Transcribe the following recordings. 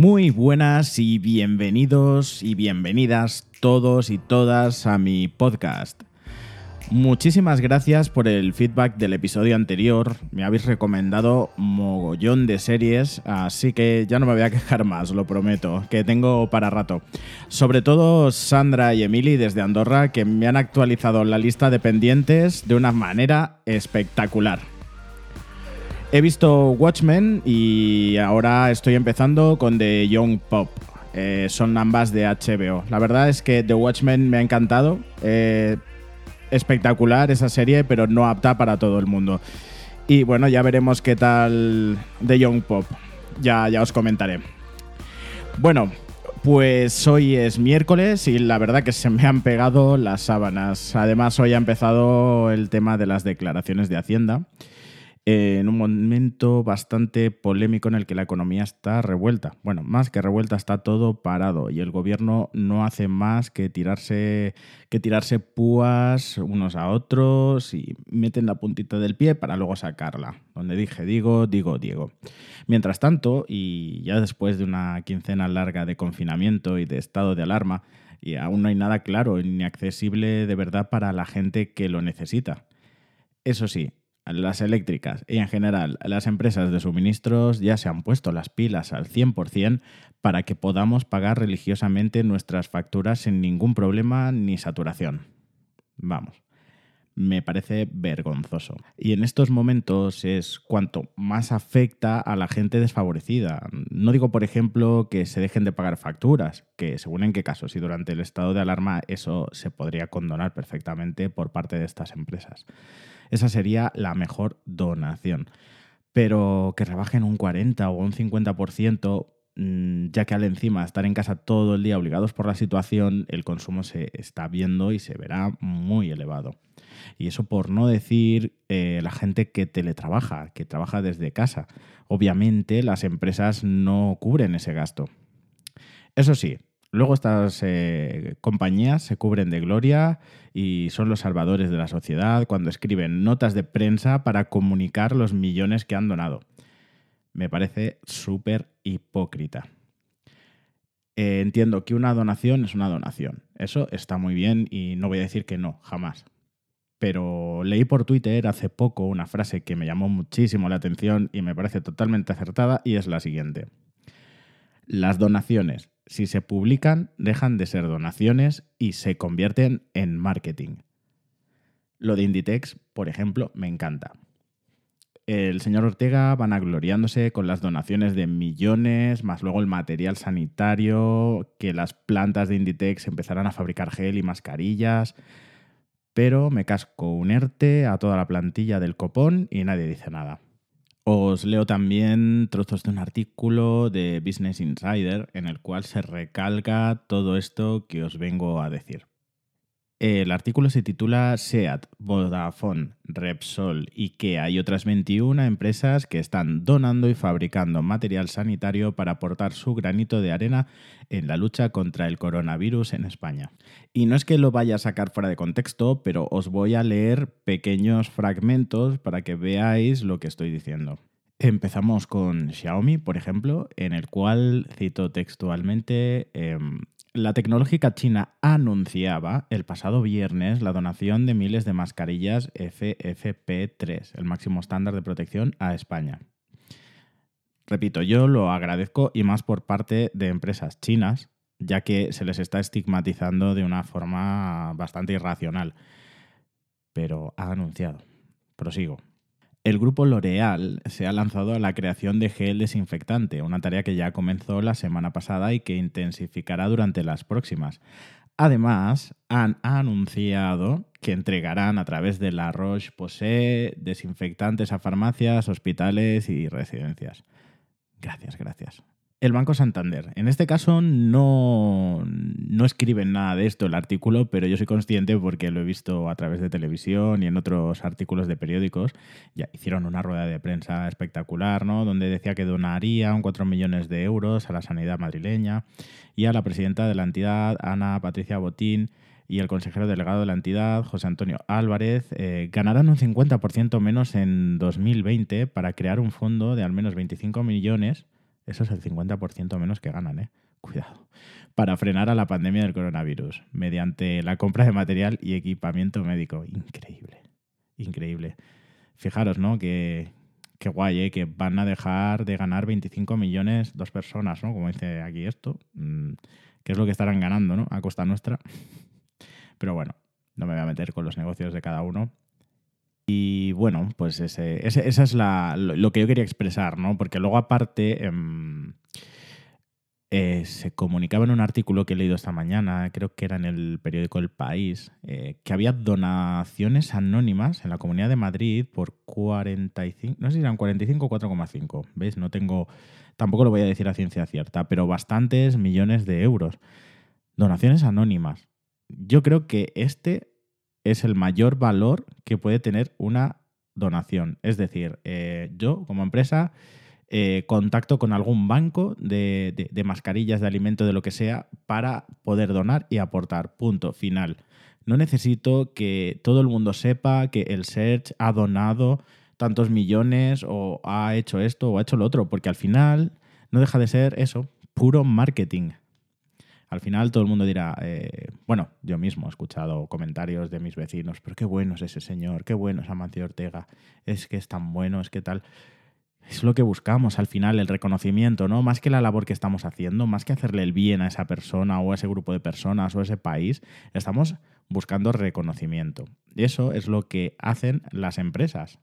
Muy buenas y bienvenidos y bienvenidas todos y todas a mi podcast. Muchísimas gracias por el feedback del episodio anterior. Me habéis recomendado mogollón de series, así que ya no me voy a quejar más, lo prometo, que tengo para rato. Sobre todo Sandra y Emily desde Andorra, que me han actualizado la lista de pendientes de una manera espectacular. He visto Watchmen y ahora estoy empezando con The Young Pop. Eh, son ambas de HBO. La verdad es que The Watchmen me ha encantado. Eh, espectacular esa serie, pero no apta para todo el mundo. Y bueno, ya veremos qué tal The Young Pop. Ya, ya os comentaré. Bueno, pues hoy es miércoles y la verdad que se me han pegado las sábanas. Además, hoy ha empezado el tema de las declaraciones de Hacienda en un momento bastante polémico en el que la economía está revuelta. Bueno, más que revuelta, está todo parado y el gobierno no hace más que tirarse, que tirarse púas unos a otros y meten la puntita del pie para luego sacarla. Donde dije digo, digo Diego. Mientras tanto, y ya después de una quincena larga de confinamiento y de estado de alarma, y aún no hay nada claro ni accesible de verdad para la gente que lo necesita. Eso sí, las eléctricas y en general las empresas de suministros ya se han puesto las pilas al 100% para que podamos pagar religiosamente nuestras facturas sin ningún problema ni saturación. Vamos, me parece vergonzoso. Y en estos momentos es cuanto más afecta a la gente desfavorecida. No digo, por ejemplo, que se dejen de pagar facturas, que según en qué caso, si durante el estado de alarma eso se podría condonar perfectamente por parte de estas empresas esa sería la mejor donación. Pero que rebajen un 40 o un 50%, mm, ya que al encima estar en casa todo el día obligados por la situación, el consumo se está viendo y se verá muy elevado. Y eso por no decir eh, la gente que teletrabaja, que trabaja desde casa. Obviamente las empresas no cubren ese gasto. Eso sí, Luego estas eh, compañías se cubren de gloria y son los salvadores de la sociedad cuando escriben notas de prensa para comunicar los millones que han donado. Me parece súper hipócrita. Eh, entiendo que una donación es una donación. Eso está muy bien y no voy a decir que no, jamás. Pero leí por Twitter hace poco una frase que me llamó muchísimo la atención y me parece totalmente acertada y es la siguiente. Las donaciones si se publican, dejan de ser donaciones y se convierten en marketing. Lo de Inditex, por ejemplo, me encanta. El señor Ortega van agloriándose con las donaciones de millones, más luego el material sanitario, que las plantas de Inditex empezarán a fabricar gel y mascarillas, pero me casco un ERTE a toda la plantilla del copón y nadie dice nada. Os leo también trozos de un artículo de Business Insider en el cual se recalca todo esto que os vengo a decir. El artículo se titula SEAT, Vodafone, Repsol, IKEA y otras 21 empresas que están donando y fabricando material sanitario para aportar su granito de arena en la lucha contra el coronavirus en España. Y no es que lo vaya a sacar fuera de contexto, pero os voy a leer pequeños fragmentos para que veáis lo que estoy diciendo. Empezamos con Xiaomi, por ejemplo, en el cual, cito textualmente, em, la tecnológica china anunciaba el pasado viernes la donación de miles de mascarillas FFP3, el máximo estándar de protección, a España. Repito, yo lo agradezco y más por parte de empresas chinas, ya que se les está estigmatizando de una forma bastante irracional. Pero ha anunciado. Prosigo. El grupo L'Oreal se ha lanzado a la creación de gel desinfectante, una tarea que ya comenzó la semana pasada y que intensificará durante las próximas. Además, han anunciado que entregarán a través de la Roche-Posay desinfectantes a farmacias, hospitales y residencias. Gracias, gracias el Banco Santander. En este caso no, no escriben nada de esto el artículo, pero yo soy consciente porque lo he visto a través de televisión y en otros artículos de periódicos. Ya hicieron una rueda de prensa espectacular, ¿no? Donde decía que donaría un 4 millones de euros a la sanidad madrileña y a la presidenta de la entidad, Ana Patricia Botín, y el consejero delegado de la entidad, José Antonio Álvarez, eh, ganarán un 50% menos en 2020 para crear un fondo de al menos 25 millones Eso es el 50% menos que ganan, ¿eh? Cuidado. Para frenar a la pandemia del coronavirus, mediante la compra de material y equipamiento médico. Increíble. Increíble. Fijaros, ¿no? Que, qué guay, ¿eh? Que van a dejar de ganar 25 millones dos personas, ¿no? Como dice aquí esto. Mm, que es lo que estarán ganando, ¿no? A costa nuestra. Pero bueno, no me voy a meter con los negocios de cada uno. Y bueno, pues ese, esa es la, lo, que yo quería expresar, ¿no? Porque luego aparte em, eh, se comunicaba en un artículo que he leído esta mañana, creo que era en el periódico El País, eh, que había donaciones anónimas en la Comunidad de Madrid por 45, no sé si eran 45 o 4,5, ¿veis? No tengo, tampoco lo voy a decir a ciencia cierta, pero bastantes millones de euros. Donaciones anónimas. Yo creo que este es el mayor valor que puede tener una donación. Es decir, eh, yo como empresa eh, contacto con algún banco de, de, mascarillas, de alimento, de lo que sea, para poder donar y aportar. Punto, final. No necesito que todo el mundo sepa que el Search ha donado tantos millones o ha hecho esto o ha hecho lo otro, porque al final no deja de ser eso, puro marketing al final todo el mundo dirá, eh, bueno, yo mismo he escuchado comentarios de mis vecinos, pero qué bueno es ese señor, qué bueno es Amancio Ortega, es que es tan bueno, es que tal. Es lo que buscamos al final, el reconocimiento, ¿no? Más que la labor que estamos haciendo, más que hacerle el bien a esa persona o a ese grupo de personas o a ese país, estamos buscando reconocimiento. Y eso es lo que hacen las empresas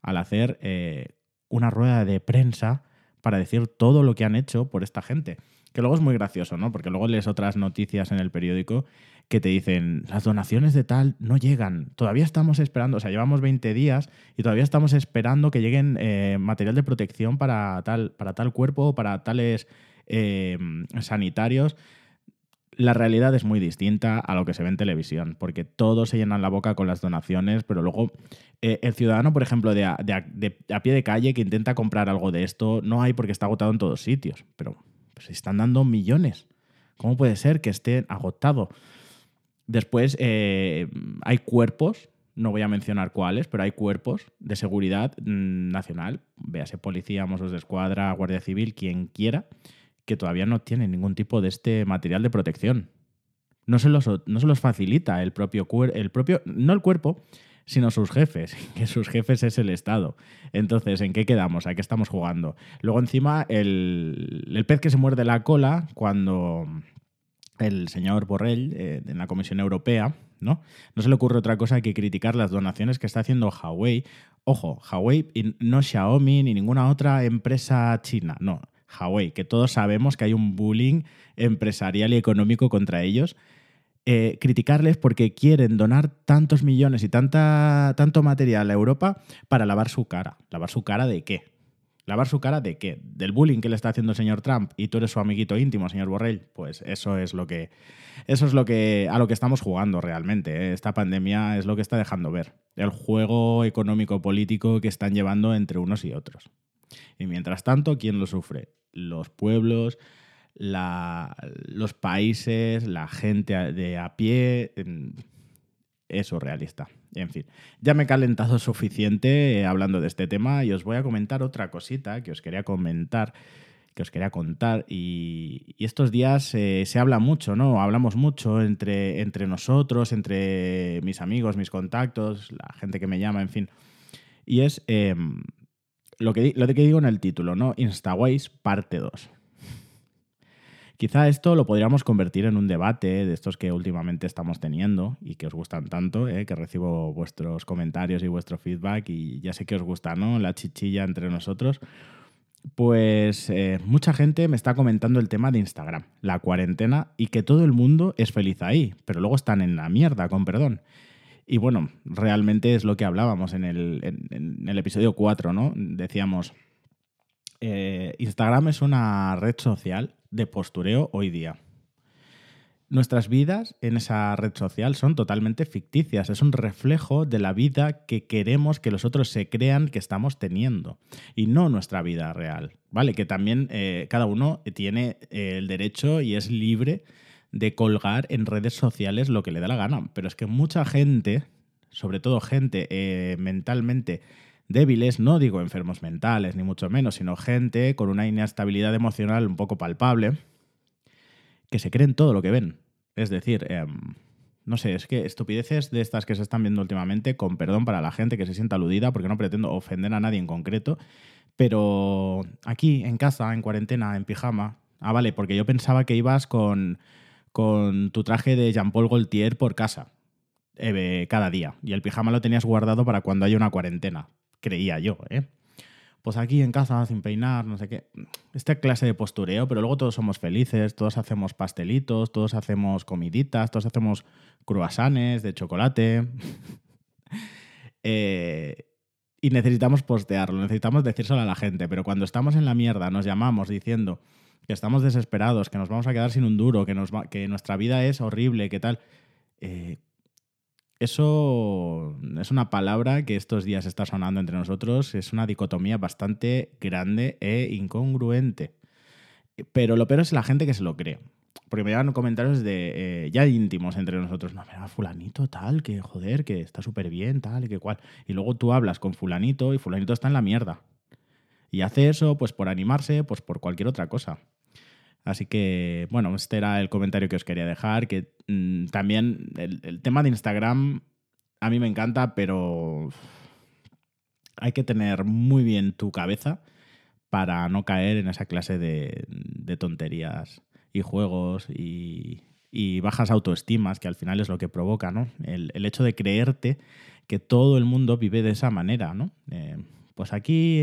al hacer eh, una rueda de prensa para decir todo lo que han hecho por esta gente. Que luego es muy gracioso, ¿no? Porque luego lees otras noticias en el periódico que te dicen, las donaciones de tal no llegan, todavía estamos esperando, o sea, llevamos 20 días y todavía estamos esperando que lleguen eh, material de protección para tal, para tal cuerpo, para tales eh, sanitarios. La realidad es muy distinta a lo que se ve en televisión, porque todos se llenan la boca con las donaciones, pero luego eh, el ciudadano, por ejemplo, a, de a, pie de calle que intenta comprar algo de esto, no hay porque está agotado en todos sitios, pero se están dando millones. ¿Cómo puede ser que esté agotado? Después eh, hay cuerpos, no voy a mencionar cuáles, pero hay cuerpos de seguridad mm, nacional, véase policía, Mossos de Escuadra, Guardia Civil, quien quiera, que todavía no tienen ningún tipo de este material de protección. No se los, no se los facilita el propio, el propio, no el cuerpo, sino sus jefes, que sus jefes es el Estado. Entonces, ¿en qué quedamos? ¿A qué estamos jugando? Luego encima, el, el pez que se muerde la cola cuando el señor Borrell, eh, en la Comisión Europea, ¿no? No se le ocurre otra cosa que criticar las donaciones que está haciendo Huawei. Ojo, Huawei y no Xiaomi ni ninguna otra empresa china, no. Huawei, que todos sabemos que hay un bullying empresarial y económico contra ellos eh, criticarles porque quieren donar tantos millones y tanta, tanto material a Europa para lavar su cara. ¿Lavar su cara de qué? ¿Lavar su cara de qué? ¿Del bullying que le está haciendo el señor Trump y tú eres su amiguito íntimo, señor Borrell? Pues eso es lo que. Eso es lo que. a lo que estamos jugando realmente. ¿eh? Esta pandemia es lo que está dejando ver. El juego económico político que están llevando entre unos y otros. Y mientras tanto, ¿quién lo sufre? Los pueblos, los países, la gente de a pie, es surrealista. En fin, ya me he calentado suficiente eh, hablando de este tema y os voy a comentar otra cosita que os quería comentar, que os quería contar. Y, estos días eh, se habla mucho, ¿no? Hablamos mucho entre, entre nosotros, entre mis amigos, mis contactos, la gente que me llama, en fin. Y es em, lo, que, lo que digo en el título, ¿no? Instaways parte 2. Quizá esto lo podríamos convertir en un debate de estos que últimamente estamos teniendo y que os gustan tanto, ¿eh? que recibo vuestros comentarios y vuestro feedback y ya sé que os gusta, ¿no? La chichilla entre nosotros. Pues eh, mucha gente me está comentando el tema de Instagram, la cuarentena y que todo el mundo es feliz ahí, pero luego están en la mierda, con perdón. Y bueno, realmente es lo que hablábamos en el, en el episodio 4, ¿no? Decíamos, eh, Instagram es una red social de postureo hoy día. Nuestras vidas en esa red social son totalmente ficticias, es un reflejo de la vida que queremos que los otros se crean que estamos teniendo y no nuestra vida real, ¿vale? Que también eh, cada uno tiene eh, el derecho y es libre de colgar en redes sociales lo que le da la gana, pero es que mucha gente, sobre todo gente mentalmente débiles, no digo enfermos mentales, ni mucho menos, sino gente con una inestabilidad emocional un poco palpable, que se creen todo lo que ven. Es decir, em, no sé, es que estupideces de estas que se están viendo últimamente, con perdón para la gente que se sienta aludida, porque no pretendo ofender a nadie en concreto, pero aquí, en casa, en cuarentena, en pijama, ah, vale, porque yo pensaba que ibas con, con tu traje de Jean-Paul Gaultier por casa, eh, cada día, y el pijama lo tenías guardado para cuando haya una cuarentena, creía yo, ¿eh? pues aquí en casa sin peinar, no sé qué. Esta clase de postureo, pero luego todos somos felices, todos hacemos pastelitos, todos hacemos comiditas, todos hacemos croissants de chocolate. Eh, y necesitamos postearlo, necesitamos decírselo a la gente, pero cuando estamos en la mierda, nos llamamos diciendo que estamos desesperados, que nos vamos a quedar sin un duro, que, nos que nuestra vida es horrible, que tal. Eh, eso es una palabra que estos días está sonando entre nosotros, es una dicotomía bastante grande e incongruente. Pero lo peor es la gente que se lo cree. Porque me llegan comentarios de eh, ya íntimos entre nosotros. No, mira, fulanito tal, que joder, que está súper bien, tal y que cual. Y luego tú hablas con fulanito y fulanito está en la mierda. Y hace eso pues por animarse, pues por cualquier otra cosa. Así que, bueno, este era el comentario que os quería dejar, que mm, también el, tema de Instagram a mí me encanta, pero hay que tener muy bien tu cabeza para no caer en esa clase de, tonterías y juegos y, bajas autoestimas, que al final es lo que provoca, ¿no? El, hecho de creerte que todo el mundo vive de esa manera, ¿no? Eh, pues aquí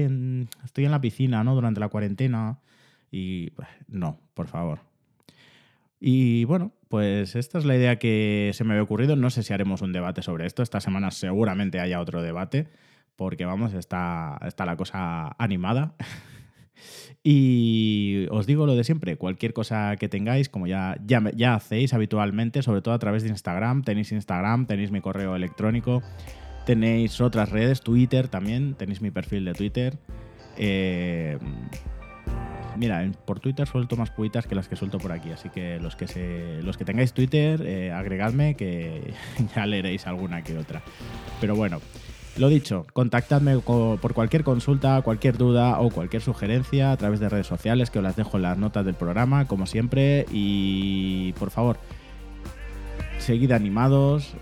estoy en la piscina, ¿no? Durante la cuarentena y no, por favor. Y bueno, pues esta es la idea que se me había ocurrido. No sé si haremos un debate sobre esto. Esta semana seguramente haya otro debate, porque vamos, está, está la cosa animada. y os digo lo de siempre, cualquier cosa que tengáis, como ya, ya, ya hacéis habitualmente, sobre todo a través de Instagram, tenéis Instagram, tenéis mi correo electrónico, tenéis otras redes, Twitter también, tenéis mi perfil de Twitter. Eh, mira, por Twitter suelto más puitas que las que suelto por aquí, así que los que, los que tengáis Twitter, eh, agregadme que ya leeréis alguna que otra. Pero bueno, lo dicho, contactadme por cualquier consulta, cualquier duda o cualquier sugerencia a través de redes sociales que os las dejo en las notas del programa, como siempre, y por favor, seguid animados.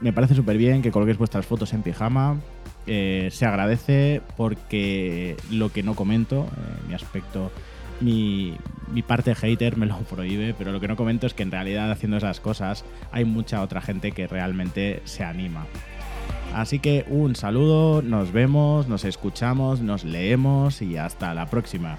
Me parece súper bien que coloquéis vuestras fotos en pijama. Eh, se agradece porque lo que no comento, eh, mi aspecto, mi, mi, parte hater me lo prohíbe, pero lo que no comento es que en realidad haciendo esas cosas hay mucha otra gente que realmente se anima. Así que un saludo, nos vemos, nos escuchamos, nos leemos y hasta la próxima.